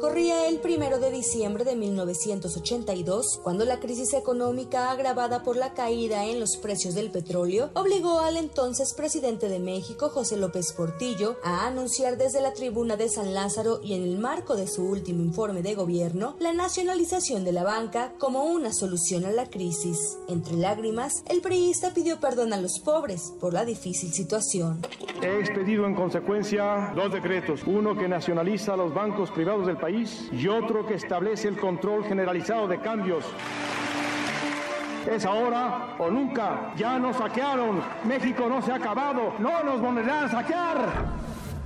Corría el primero de diciembre de 1982, cuando la crisis económica agravada por la caída en los precios del petróleo obligó al entonces presidente de México, José López Portillo, a anunciar desde la tribuna de San Lázaro y en el marco de su último informe de gobierno la nacionalización de la banca como una solución a la crisis. Entre lágrimas, el priista pidió perdón a los pobres por la difícil situación. He expedido en consecuencia dos decretos, uno que nacionaliza los bancos privados del país y otro que establece el control generalizado de cambios. Es ahora o nunca. Ya nos saquearon. México no se ha acabado. No nos volverán a saquear.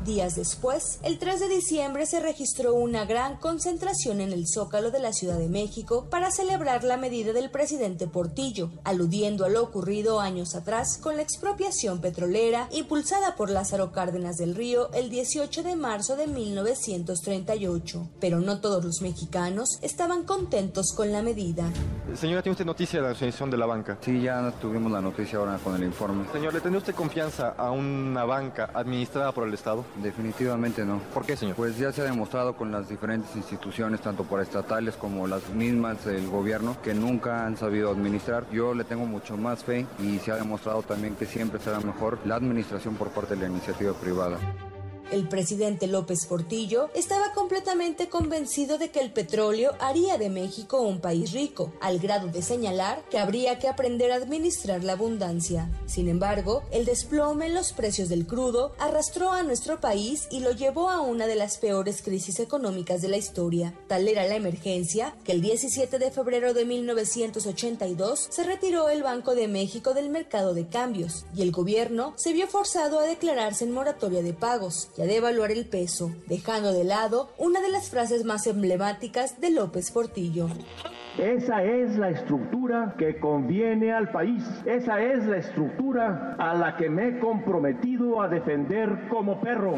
Días después, el 3 de diciembre se registró una gran concentración en el Zócalo de la Ciudad de México para celebrar la medida del presidente Portillo, aludiendo a lo ocurrido años atrás con la expropiación petrolera impulsada por Lázaro Cárdenas del Río el 18 de marzo de 1938. Pero no todos los mexicanos estaban contentos con la medida. Señora, ¿tiene usted noticia de la nacionalización de la banca? Sí, ya tuvimos la noticia ahora con el informe. Señor, ¿le tendría usted confianza a una banca administrada por el Estado? Definitivamente no. ¿Por qué, señor? Pues ya se ha demostrado con las diferentes instituciones, tanto por estatales como las mismas del gobierno, que nunca han sabido administrar. Yo le tengo mucho más fe y se ha demostrado también que siempre será mejor la administración por parte de la iniciativa privada. El presidente López Portillo estaba completamente convencido de que el petróleo haría de México un país rico, al grado de señalar que habría que aprender a administrar la abundancia. Sin embargo, el desplome en los precios del crudo arrastró a nuestro país y lo llevó a una de las peores crisis económicas de la historia. Tal era la emergencia que el 17 de febrero de 1982 se retiró el Banco de México del mercado de cambios y el gobierno se vio forzado a declararse en moratoria de pagos de evaluar el peso, dejando de lado una de las frases más emblemáticas de López Portillo. Esa es la estructura que conviene al país. Esa es la estructura a la que me he comprometido a defender como perro.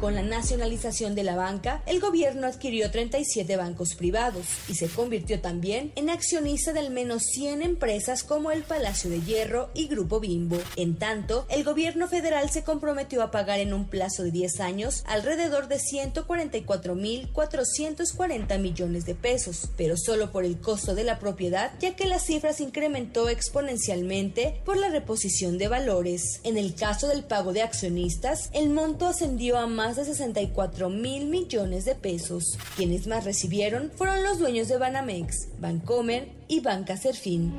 Con la nacionalización de la banca, el gobierno adquirió 37 bancos privados y se convirtió también en accionista de al menos 100 empresas como el Palacio de Hierro y Grupo Bimbo. En tanto, el gobierno federal se comprometió a pagar en un plazo de 10 años alrededor de 144.440 millones de pesos, pero solo por el costo de la propiedad, ya que la cifra se incrementó exponencialmente por la reposición de valores. En el caso del pago de accionistas, el monto ascendió a más de 64 mil millones de pesos. Quienes más recibieron fueron los dueños de Banamex, Bancomer y Banca Serfín.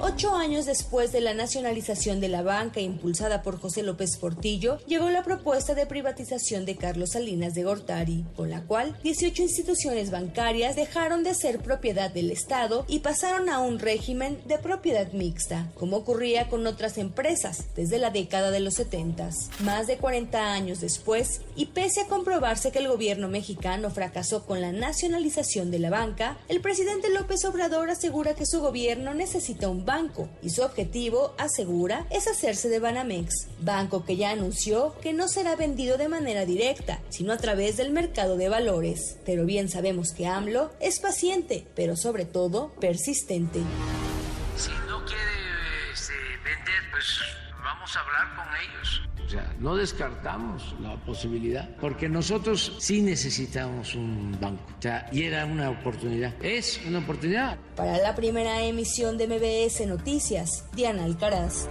Ocho años después de la nacionalización de la banca impulsada por José López Portillo, llegó la propuesta de privatización de Carlos Salinas de Gortari, con la cual 18 instituciones bancarias dejaron de ser propiedad del Estado y pasaron a un régimen de propiedad mixta, como ocurría con otras empresas desde la década de los 70. Más de 40 años después, y pese a comprobarse que el gobierno mexicano fracasó con la nacionalización de la banca, el presidente López Obrador asegura que su gobierno necesita un banco y su objetivo, asegura, es hacerse de Banamex, banco que ya anunció que no será vendido de manera directa, sino a través del mercado de valores. Pero bien sabemos que AMLO es paciente, pero sobre todo persistente. Si no quiere este, vender, pues vamos a hablar con ellos. O sea, no descartamos la posibilidad, porque nosotros sí necesitamos un banco. O sea, y era una oportunidad. Es una oportunidad. Para la primera emisión de MBS Noticias, Diana Alcaraz.